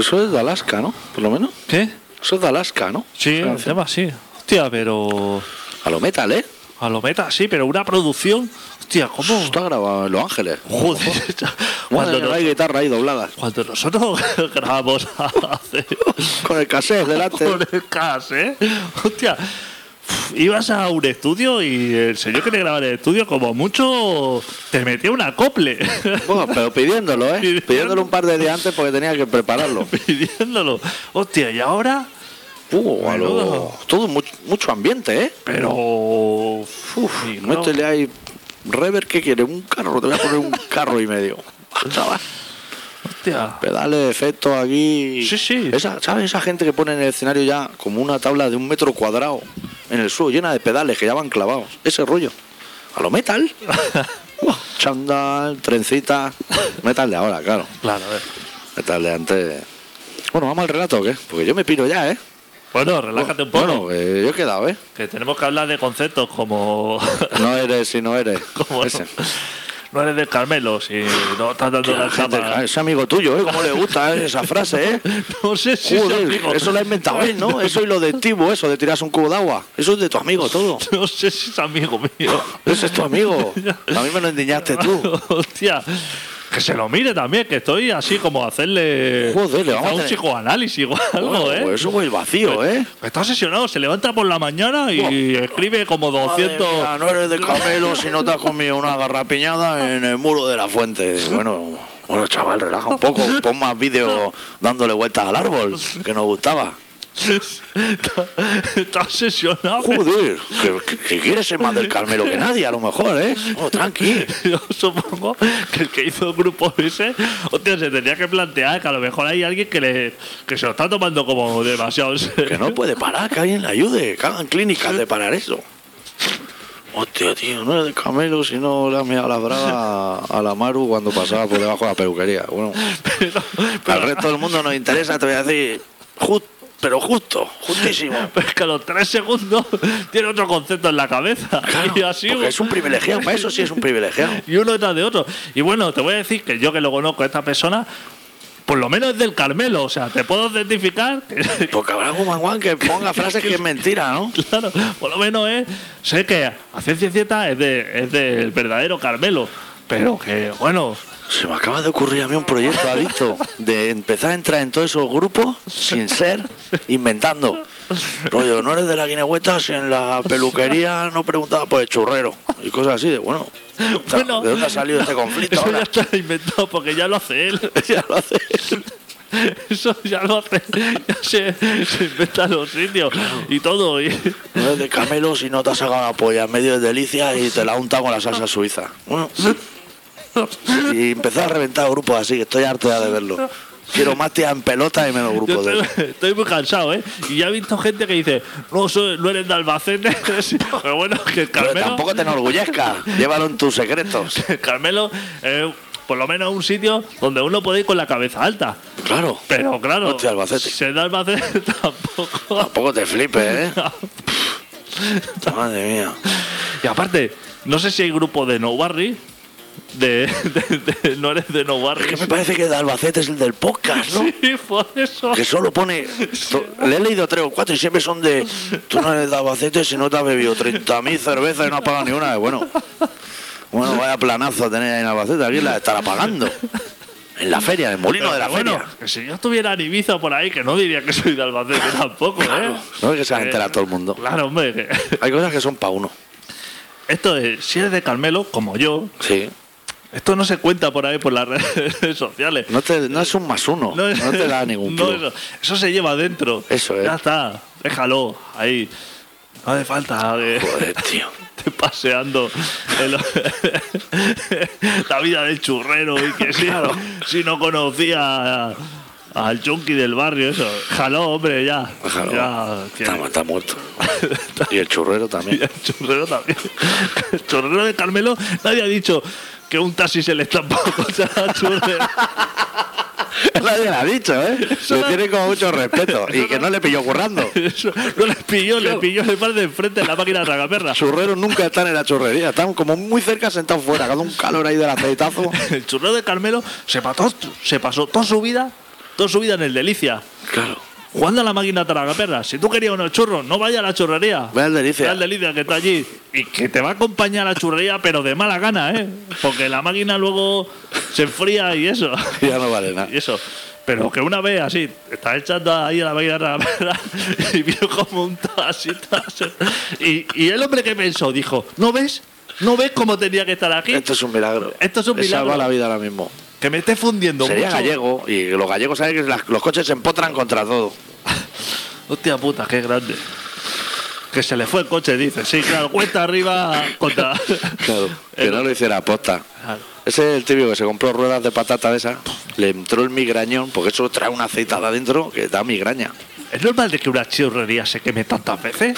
Eso es de Alaska, ¿no? Por lo menos. ¿Qué? Eso es de Alaska, ¿no? Sí, el tema sí. Hostia, pero. A lo metal, ¿eh? A lo meta, sí, pero una producción. Hostia, ¿cómo? Está grabado en Los Ángeles. Joder. Cuando cuando, hay guitarra ahí dobladas. cuando nosotros grabamos hace. Con el cassette delante. Con el cas, ¿eh? Hostia. Ibas a un estudio y el señor que te grababa en el estudio, como mucho, te metía un acople. Bueno, pero pidiéndolo, ¿eh? Pidiéndolo un par de días antes porque tenía que prepararlo. pidiéndolo. Hostia, y ahora. Uh, a lo- Menudo. todo mucho, mucho ambiente, ¿eh? Pero. Uf, y no- métele ahí. Rever, ¿qué quiere? Un carro, te voy a poner un carro y medio. Chaval, Hostia. Pedales, efectos aquí. Sí, sí. Esa, ¿Sabes esa gente que pone en el escenario ya como una tabla de un metro cuadrado en el suelo llena de pedales que ya van clavados? Ese rollo. A lo metal. Chandal, trencita. Metal de ahora, claro. Claro, a ver. Metal de antes. Bueno, vamos al relato, ¿o ¿qué? Porque yo me piro ya, ¿eh? Bueno, relájate un poco. Bueno, eh, yo he quedado, ¿eh? Que tenemos que hablar de conceptos como. No eres si no eres. como Ese. No eres del Carmelo, si no estás dando la cama. es amigo tuyo, ¿eh? ¿Cómo le gusta esa frase, eh? No sé si es amigo. eso lo ha inventado él, ¿no? Eso y lo de Tibo, eso de tirarse un cubo de agua. Eso es de tu amigo todo. No sé si es amigo mío. Ese es tu amigo. A mí me lo endiñaste tú. Hostia. Que se lo mire también, que estoy así como a hacerle Joder, le vamos a un tener- psicoanálisis o algo, ¿eh? pues eso muy vacío, ¿eh? Está obsesionado, se levanta por la mañana y escribe como 200. Madre mía, no eres de camelo si no te has comido una garrapiñada en el muro de la fuente. Bueno, bueno, chaval, relaja un poco. Pon más vídeos dándole vueltas al árbol, que nos gustaba. Está, obsesionado. Joder, que, que- quieres ser más del Carmelo que nadie, a lo mejor, ¿eh? Oh, tranqui. Yo supongo que el que hizo el grupo ese, hostia, se tenía que plantear que a lo mejor hay alguien que, le, que se lo está tomando como demasiado. Que no puede parar, que alguien le ayude, que hagan clínicas de parar eso. Hostia, tío, no eres de Camelo si no le has mirado la braga a la Maru cuando pasaba por debajo de la peluquería. Bueno, Pero, al resto del mundo nos interesa, te voy a decir, ju- pero justo, justísimo. pero es que a los tres segundos tiene otro concepto en la cabeza. Claro, y así porque es un privilegiado, para eso sí es un privilegiado. y uno detrás de otro. Y bueno, te voy a decir que yo que lo conozco a esta persona, por lo menos es del Carmelo. O sea, te puedo certificar que, Porque habrá algún manguán que ponga frases que es mentira, ¿no? claro, por lo menos es. Sé que a ciencia cierta es, de, es del verdadero Carmelo. Pero que, bueno, Se me acaba de ocurrir a mí un proyecto adicto de empezar a entrar en todos esos grupos sin ser inventando. Rollo, no eres de la guinehueta si en la peluquería no preguntaba por el churrero y cosas así de bueno. Bueno, ¿De dónde ha salido este conflicto? eso ya ahora? está inventado porque ya lo hace él. Ya lo hace. Eso ya lo hace. Ya se, se inventa los sitios y todo. Y, No eres de camelo si no te has sacado la polla en medio de delicia y te la ha untado con la salsa suiza. Bueno, y empezó a reventar grupos así, que estoy harto ya de verlo. Quiero más tía en pelota y menos grupos de estoy, estoy muy cansado, ¿eh? Y ya he visto gente que dice, no, soy, no eres de Albacete. Pero bueno, que el Pero Carmelo, tampoco te enorgullezcas, llévalo en tus secretos. el Carmelo eh, por lo menos un sitio donde uno puede ir con la cabeza alta. Claro. Pero claro, Hostia, Albacete. ser de Albacete tampoco. Tampoco te flipes, ¿eh? Madre mía. Y aparte, no sé si hay grupo de No Barry. De, de- de- no eres de No. Es que me parece que de Albacete es el del podcast, ¿no? Sí, por eso. Que solo pone. Le he leído tres o cuatro y siempre son de. Tú no eres de Albacete si no te has bebido 30.000 cervezas y no has pagado ni una. Bueno, bueno, vaya planazo tener ahí en Albacete. Aquí la estará pagando. En la feria, en el molino Pero de la bueno, feria. que si yo estuviera en Ibiza por ahí, que no diría que soy de Albacete tampoco, ¿eh? No es que se a Eh, enterar todo el mundo. Claro, hombre. que- Hay cosas que son para uno. Esto es, si eres de Carmelo, como yo, Sí. Esto no se cuenta por ahí por las redes sociales. No, te, no es un más uno. No, te da ningún no, eso, eso se lleva dentro. Eso es. Ya está, déjalo ahí. No hace falta que Joder, tío. esté paseando la vida del churrero y que si, si no conocía al junkie del barrio, eso. Jaló, hombre, ya. Que- Está, está muerto. Y el churrero y también. el churrero también. El churrero de Carmelo, nadie ha dicho que un taxi se le estampó contra el churrero. Nadie lo ha dicho, ¿eh? Le no- tiene como mucho respeto. Y que no le pilló currando. Eso, no le pilló, le pilló el par de enfrente en la máquina de tragaperra. Churreros nunca están en la churrería, están como muy cerca sentados fuera, cada un calor ahí del aceitazo. El churrero de Carmelo se pasó, se pasó toda su vida, toda su vida en el Delicia. Claro. Jugando a la máquina tragaperra. Si tú querías unos churros, no vaya a la churrería. Ve al delicia. Ve al Delicia que está allí. Y que te va a acompañar a la churrería, pero de mala gana, ¿eh? Porque la máquina luego se enfría y eso. Ya no vale nada. Y eso. Pero que una vez así, está echando ahí a la máquina de tragaperra y vio como un taxi. Y, y el hombre que pensó, dijo, ¿no ves? ¿No ves cómo tenía que estar aquí? Esto es un milagro. Esto es un milagro. salva la vida ahora mismo. Que me esté fundiendo Sería mucho. gallego y los gallegos saben que las- los coches se empotran contra todo. Hostia puta, qué grande. Que se le fue el coche, dice. Sí, claro, cuenta arriba contra. Claro. Que no lo hiciera aposta. Claro. Ese es el típico que se compró ruedas de patata de esa, le entró el migrañón, porque eso trae una aceitada adentro que da migraña. ¿Es normal de que una churrería se queme tantas veces?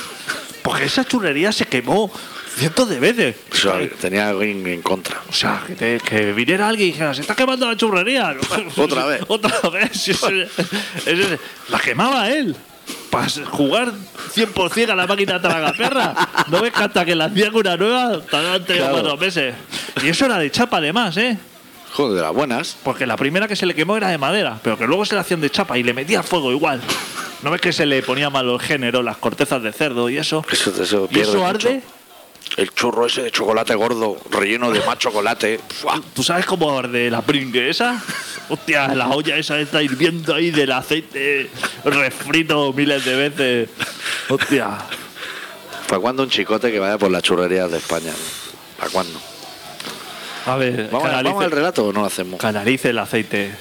Porque esa churrería se quemó cientos de veces. Tenía algo en, contra. O sea, que, te- que viniera alguien y dijera, se está quemando la churrería. Otra vez. Otra vez. La quemaba él. Para jugar 100% a la máquina tragaperra. No ves que hasta que la hacían una nueva, tardaban tres o Claro. cuatro meses. Y eso era de chapa además, ¿eh? Joder, de las buenas. Porque la primera que se le quemó era de madera, pero que luego se la hacían de chapa y le metía fuego igual. ¿No ves que se le ponía mal el género, las cortezas de cerdo y eso? Eso, eso ¿Y eso mucho. El churro ese de chocolate gordo, relleno de más chocolate. ¡fua! ¿Tú sabes cómo arde la pringue esa? Hostia, la olla esa está hirviendo ahí del aceite refrito miles de veces. Hostia. ¿Para cuándo un chicote que vaya por las churrerías de España? ¿Para cuándo? A ver, ¿Vamos, canalice, ¿Vamos al relato o no lo hacemos? canalice el aceite.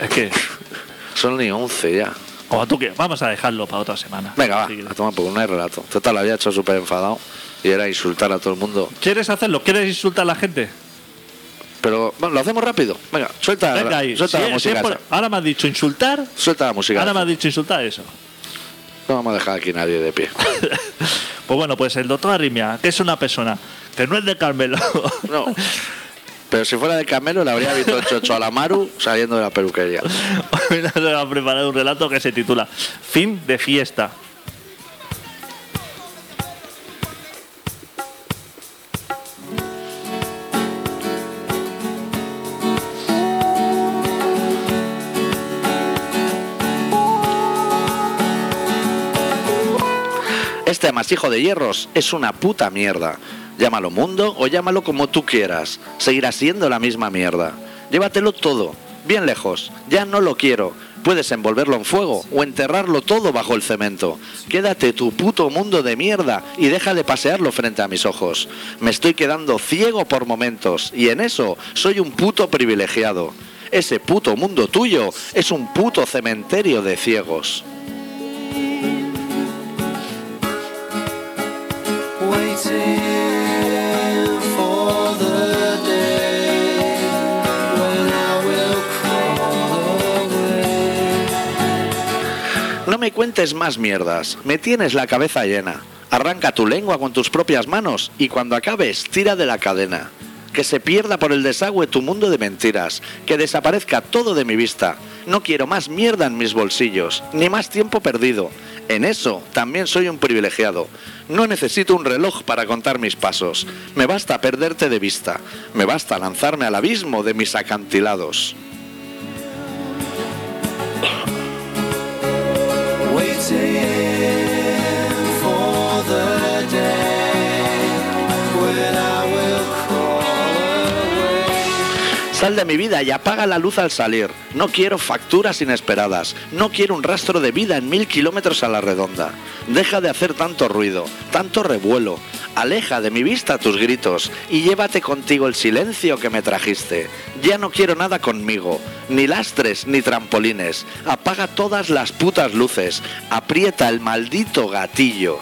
Es que, Son ni 11 ya. Como tú quieras, vamos a dejarlo para otra semana. Venga, va, a tomar por hay relato. Total, lo había hecho súper enfadado y era insultar a todo el mundo. ¿Quieres hacerlo? ¿Quieres insultar a la gente? Pero, bueno, lo hacemos rápido. Venga, suelta, Venga ahí. suelta la música. por- ahora me has dicho insultar. Suelta la música. Ahora me has dicho insultar eso. No vamos a dejar aquí nadie de pie. Pues bueno, pues el doctor Arrimia, que es una persona que no es de Carmelo. No. Pero si fuera de Camelo, le habría visto el chocho a la Maru saliendo de la peluquería. Hoy nos ha preparado un relato que se titula Fin de fiesta. Este amasijo de hierros es una puta mierda. Llámalo mundo o llámalo como tú quieras. Seguirá siendo la misma mierda. Llévatelo todo, bien lejos. Ya no lo quiero. Puedes envolverlo en fuego o enterrarlo todo bajo el cemento. Quédate tu puto mundo de mierda y deja de pasearlo frente a mis ojos. Me estoy quedando ciego por momentos y en eso soy un puto privilegiado. Ese puto mundo tuyo es un puto cementerio de ciegos. Cuentes más mierdas, me tienes la cabeza llena. Arranca tu lengua con tus propias manos y cuando acabes, tira de la cadena. Que se pierda por el desagüe tu mundo de mentiras, que desaparezca todo de mi vista. No quiero más mierda en mis bolsillos, ni más tiempo perdido. En eso también soy un privilegiado. No necesito un reloj para contar mis pasos. Me basta perderte de vista. Me basta lanzarme al abismo de mis acantilados. to. Sal de mi vida y apaga la luz al salir. No quiero facturas inesperadas. No quiero un rastro de vida en mil kilómetros a la redonda. Deja de hacer tanto ruido, tanto revuelo. Aleja de mi vista tus gritos y llévate contigo el silencio que me trajiste. Ya no quiero nada conmigo, ni lastres ni trampolines. Apaga todas las putas luces. Aprieta el maldito gatillo.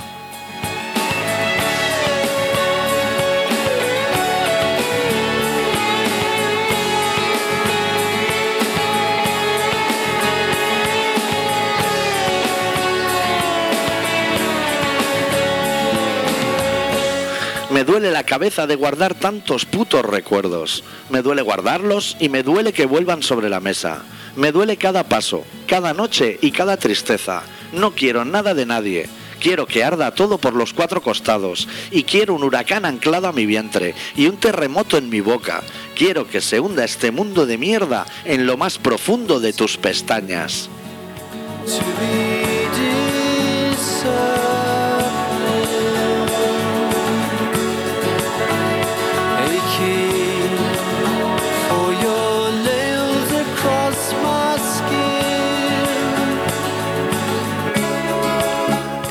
Me duele la cabeza de guardar tantos putos recuerdos. Me duele guardarlos y me duele que vuelvan sobre la mesa. Me duele cada paso, cada noche y cada tristeza. No quiero nada de nadie. Quiero que arda todo por los cuatro costados y quiero un huracán anclado a mi vientre y un terremoto en mi boca. Quiero que se hunda este mundo de mierda en lo más profundo de tus pestañas.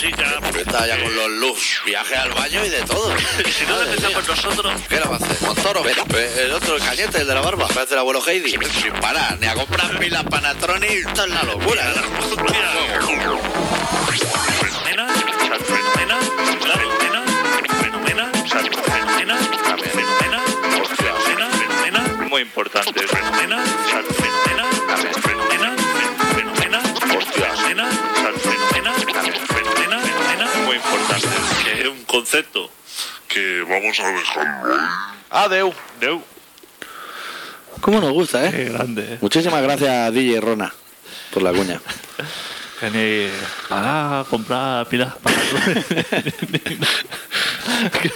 Cosica. Estaba ya con los luz, viaje al baño y de todo. Y si no empezamos nosotros. ¿Qué le va a hacer? Montoro, ve, ve, el otro, el cañete, el de la barba. Parece el abuelo Heidi. Sin parar, ni a comprar pilas Panatroni. Esto es la locura. Fenomenal, fenomenal, fenomenal, fenomenal, fenomenal, fenomenal, fenomenal, muy importante. Fenomenal, fenomenal, concepto que vamos a dejarlo. Adeu. Deu. ¿Cómo nos gusta, eh? Qué grande, eh. Muchísimas gracias, DJ Rona, por la cuña. Ni para comprar pilas para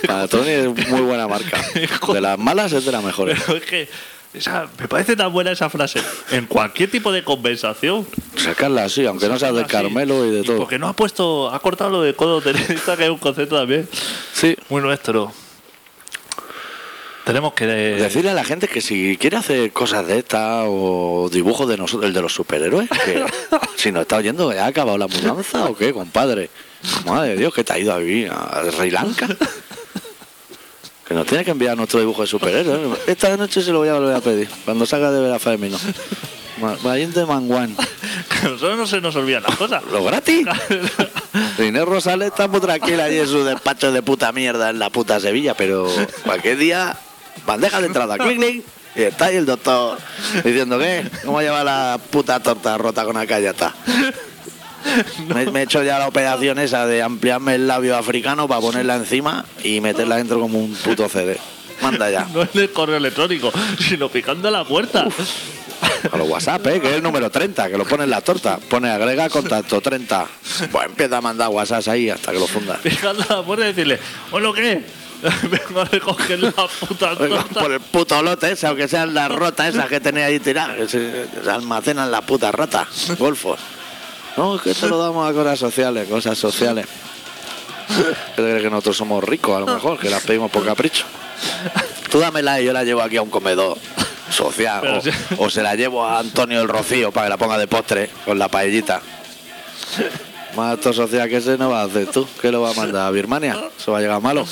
Para Tony es muy buena marca. De las malas es de las mejores. Pero es que esa- me parece tan buena esa frase. En cualquier tipo de conversación. Sacarla así, aunque no sea de Así. Carmelo y de todo. Porque no ha puesto, ha cortado lo de codo tenista, que es un concepto también Sí. muy nuestro. Tenemos que. Decirle a la gente que si quiere hacer cosas de estas o dibujos de nosotros, el de los superhéroes, que si nos está oyendo, ¿ya ha acabado la mudanza o qué, compadre? Madre de Dios, que te ha ido a vivir a Sri Lanka. Que nos tiene que enviar nuestro dibujo de superhéroes. Esta noche se lo voy a volver a pedir, cuando salga de Vera Femino. Valiente Manguán. nosotros no se nos olvidan las cosas. ¿Lo gratis? Inés Rosales está muy tranquila allí en su despacho de puta mierda en la puta Sevilla, pero cualquier día, bandeja de entrada, clic, clic, y está ahí el doctor diciendo que, ¿cómo lleva la puta torta rota con acá ya está? Me, me he hecho ya la operación esa de ampliarme el labio africano para ponerla encima y meterla dentro como un puto CD. Manda ya. No en el correo electrónico, sino picando a la puerta. A los WhatsApp, ¿eh? que es el número 30, que lo pone en la torta. Pone agrega contacto 30. Pues empieza a mandar WhatsApp ahí hasta que lo funda. Picando a la puerta y decirle, ¿bueno qué? Vengo a recoger la puta torta. por el puto lote ese, aunque sean las rotas esas que tenéis ahí tiradas, se almacenan las putas ratas, golfos. No, es que te lo damos a cosas sociales, cosas sociales. ¿Qué te crees que nosotros somos ricos a lo mejor, que las pedimos por capricho? Tú dámela y yo la llevo aquí a un comedor social. Pero O, si- o se la llevo a Antonio el Rocío para que la ponga de postre con la paellita. Más acto social que ese no va a hacer tú. ¿Qué lo va a mandar a Birmania? ¿Se va a llegar malo?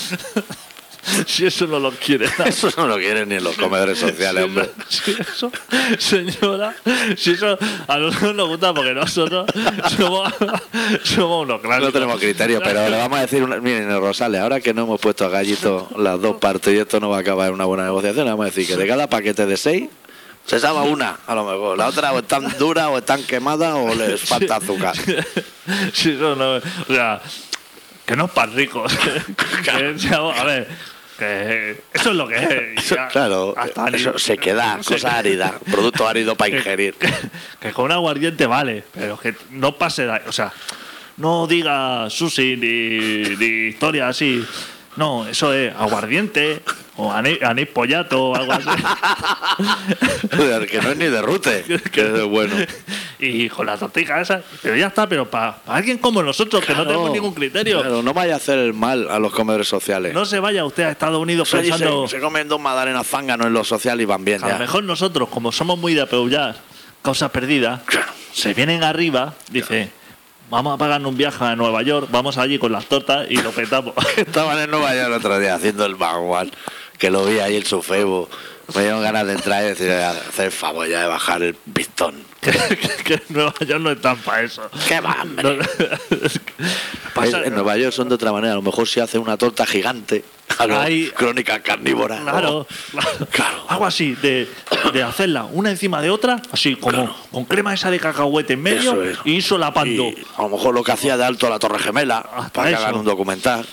Si eso no lo quiere. Eso no lo quieren ni en los comedores sociales, hombre. Si eso, señora, si eso a nosotros nos gusta porque nosotros somos, somos unos clásicos. No tenemos criterio, pero le vamos a decir, una, miren, Rosales, ahora que no hemos puesto a gallito las dos partes y esto no va a acabar en una buena negociación, le vamos a decir que de cada paquete de seis se salva una, a lo mejor. La otra o están duras o están quemadas o les falta azúcar. Si eso no. O sea, que no es para ricos. A ver, que eso es lo que es. Ya, claro, hasta eso se queda, cosa árida, producto árido para ingerir. Que, que con aguardiente vale, pero que no pase. O sea, no diga sushi ni, ni historia así. No, eso es aguardiente o anís, anís pollato o algo así. Joder, que no es ni de rute, que es bueno. y con la tortilla esa. Pero ya está, pero para alguien como nosotros, que no tenemos ningún criterio, claro, no vaya a hacer el mal a los comedores sociales. no se vaya usted a Estados Unidos pensando. se, se comen dos magdalenas zánganos en lo social y van bien A lo mejor nosotros, como somos muy de apeullar cosas perdidas, se vienen arriba, dice, vamos a pagarnos un viaje a Nueva York, vamos allí con las tortas y lo petamos. Estaban en Nueva York el otro día haciendo el manual, que lo vi ahí en su Facebook. Me dieron ganas de entrar y decir, hacer favor ya de bajar el pistón. que, que- que Nueva York no están para eso. ¡Qué va, hombre! No- Es- en Nueva York son de otra manera. A lo mejor si hace una torta gigante. Hay- crónica carnívora. Claro, claro. Claro. Algo así, de, de hacerla una encima de otra, así como Claro. con crema esa de cacahuete en medio es. y solapando. Y a lo mejor lo que hacía de alto la Torre Gemela, Hasta para que eso. hagan un documental.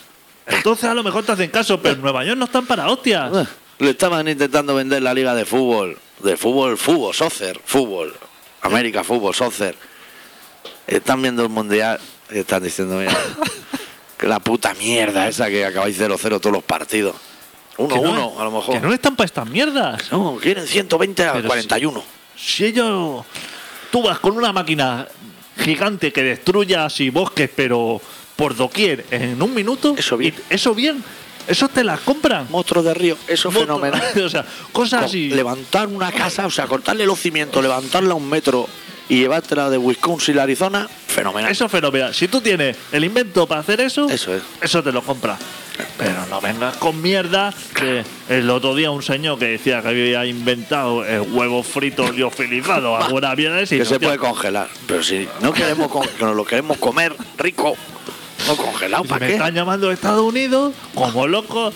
Entonces a lo mejor te hacen caso, pero en Nueva York no están para hostias. Eh, Le estaban intentando vender la liga de fútbol, de fútbol, fútbol, soccer, fútbol, América, fútbol, soccer. Están viendo el mundial y están diciendo, mira, que la puta mierda esa que acabáis 0-0 todos los partidos. Que 1-1, no- a lo mejor. Que no están para estas mierdas. No, quieren 120 a Pero 41. Si ellos. Tú vas con una máquina gigante que destruya así bosques, pero por doquier en un minuto. Eso bien. y eso bien. Eso te las compran. Monstruos de río, eso es fenomenal. o sea, cosas Co- así. Levantar una casa, o sea, cortarle los cimientos, levantarla un metro y llevártela de Wisconsin a Arizona, fenomenal. Eso es fenomenal. Si tú tienes el invento para hacer eso, Eso es. eso te lo compras. Pero no vengas con mierda. Que el otro día un señor que decía que había inventado el huevo frito liofilizado, alguna mierda que no, se tío, puede congelar. Pero si no queremos con- que nos lo queremos comer rico, no congelado, Si ¿para me qué? están llamando de Estados Unidos, como loco,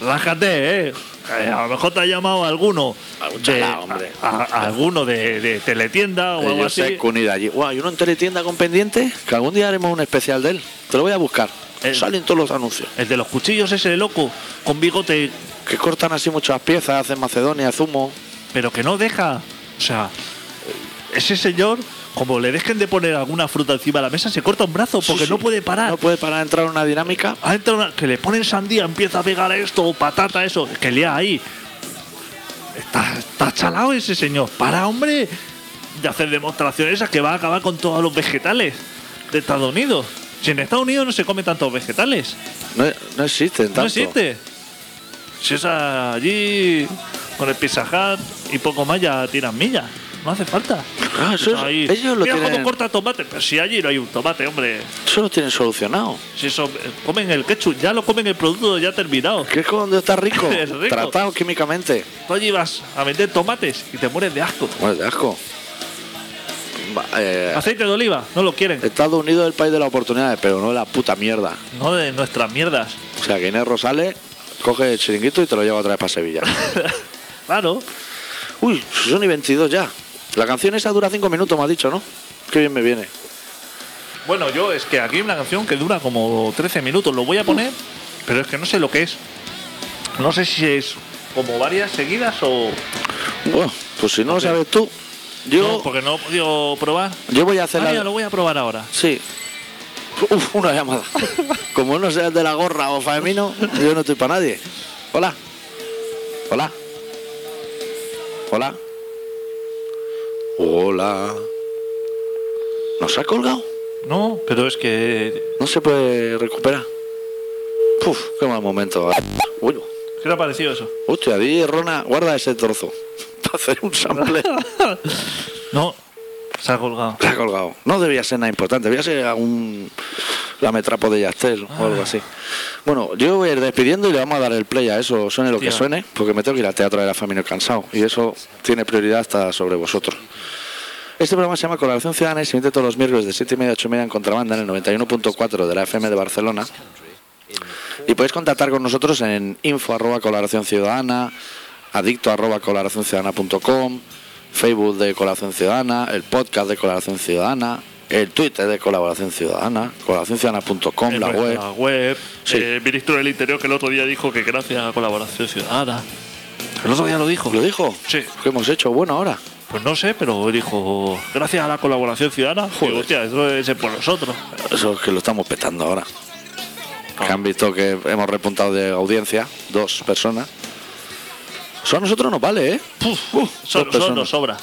rájate, ¿eh? Eh, a lo mejor te ha llamado alguno. Algún de- chalao, hombre. a- a- alguno de, de teletienda o Eh, algo yo así. sé que allí. Guau, hay uno en teletienda con pendiente que algún día haremos un especial de él. Te lo voy a buscar. Eh. Salen todos los anuncios. El de los cuchillos ese de loco, con bigote, Que cortan así muchas piezas, hacen macedonia, zumo. pero que no deja. O sea, ese señor, como le dejen de poner alguna fruta encima de la mesa, se corta un brazo porque Sí, sí. no puede parar. No puede parar entrar en una dinámica. Ha entrado una- que le ponen sandía, empieza a pegar esto, patata, eso, que lea ahí. Está, está chalado ese señor. Para, hombre, de hacer demostraciones esas que va a acabar con todos los vegetales de Estados Unidos. Si en Estados Unidos no se come tantos vegetales. No, no existen tanto. No existe. Si es allí con el Pizza Hut y poco más ya tiran millas. No hace falta. Ah, eso es- Ahí, ellos lo Mira tienen- cómo corta tomate. Pero si allí no hay un tomate, hombre. Eso lo tienen solucionado. Si eso, eh, comen el ketchup, ya lo comen el producto ya terminado. ¿Qué es cuando está rico? Es rico. Tratado químicamente. Tú allí vas a vender tomates y te mueres de asco. Bueno, de asco. Va, eh, Aceite de oliva, no lo quieren. Estados Unidos es el país de las oportunidades, pero no de la puta mierda. No de nuestras mierdas. O sea, que Inés Rosales coge el chiringuito y te lo lleva otra vez para Sevilla. Claro. Uy, son y 22 ya. La canción esa dura 5 minutos, me has dicho, ¿no? Qué bien me viene. Bueno, yo es que aquí hay una canción que dura como 13 minutos. Lo voy a poner, pero es que no sé lo que es. No sé si es como varias seguidas o. Bueno, pues si no lo sabes tú, yo, No, porque no he podido probar. yo voy a hacer Ah, la... lo voy a probar ahora. Sí. Uf, una llamada. Como no seas de la gorra o Faemino, yo no estoy para nadie. Hola. Hola. Hola. Hola. ¿Nos ha colgado? No, pero es que. No se puede recuperar. Uf, qué mal momento. Uy, ¿Qué te ha parecido eso? hostia, di Rona, guarda ese trozo. Para hacer un sample. No, se ha colgado. Se ha colgado. No debía ser nada importante, debía ser algún la metrapo de Yastel o algo así. Bueno, yo voy a ir despidiendo y le vamos a dar el play a eso, suene lo que suene, porque me tengo que ir al teatro de la familia cansado y eso tiene prioridad hasta sobre vosotros. Este programa se llama Colaboración Ciudadana y se emite todos los miércoles de 7 y media a 8 y media en contrabanda en el 91.4 de la FM de Barcelona. Y podéis contactar con nosotros en info arroba colaboración ciudadana, adicto arroba colaboracionciudadana.com, Facebook de Colaboración Ciudadana, el podcast de Colaboración Ciudadana, el Twitter de Colaboración Ciudadana, colaboracionciudadana.com, la web. nuestra web. Sí. eh, El ministro del Interior que el otro día dijo que gracias a Colaboración Ciudadana. El otro día lo dijo. ¿Lo dijo? Sí. ¿Qué hemos hecho? Bueno, ahora. Pues no sé, pero dijo, gracias a la colaboración ciudadana, Joder. hostia, eso debe ser por nosotros. Eso es que lo estamos petando ahora. Que han visto que hemos repuntado de audiencia, dos personas. Eso a nosotros nos vale, ¿eh? Uf, Eso, dos eso personas. nos sobra.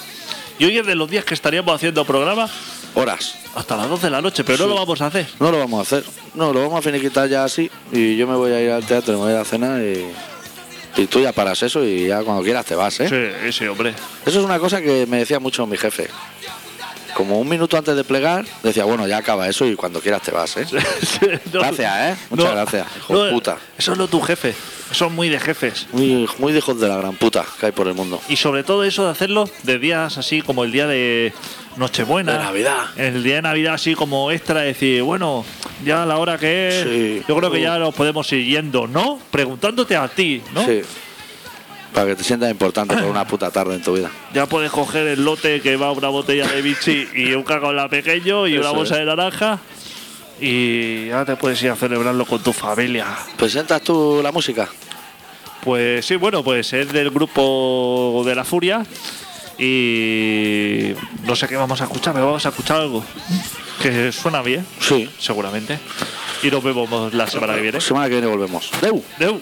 Y hoy es de los días que estaríamos haciendo programa Horas. hasta las 12 de la noche, pero no lo vamos a hacer. No lo vamos a hacer. No, lo vamos a finiquitar ya así. Y yo me voy a ir al teatro, me voy a ir a cenar y. Y tú ya paras eso y ya cuando quieras te vas, ¿eh? Sí, sí, hombre. Eso es una cosa que me decía mucho mi jefe. Como un minuto antes de plegar, decía, bueno, ya acaba eso y cuando quieras te vas, ¿eh? No, Gracias, ¿eh? Muchas gracias, hijo de puta. Eso es lo tu jefe. Es muy de jefes. Muy, muy de hijos de la gran puta que hay por el mundo. Y sobre todo eso de hacerlo de días así como el día de Nochebuena. De Navidad. El día de Navidad así como extra, decir, bueno, ya a la hora que es, Sí. yo creo que ya nos podemos ir yendo, ¿no? Preguntándote a ti, ¿no? Sí. Para que te sientas importante por una puta tarde en tu vida. Ya puedes coger el lote que va una botella de bichi y un la pequeño y una bolsa es. de naranja. Y ya te puedes ir a celebrarlo con tu familia. ¿Presentas tú la música? Pues sí, bueno, pues es del grupo de la Furia. Y no sé qué vamos a escuchar, pero vamos a escuchar algo que suena bien, Sí. seguramente. Y nos vemos la semana que viene. Semana que viene volvemos. Deu. Deu.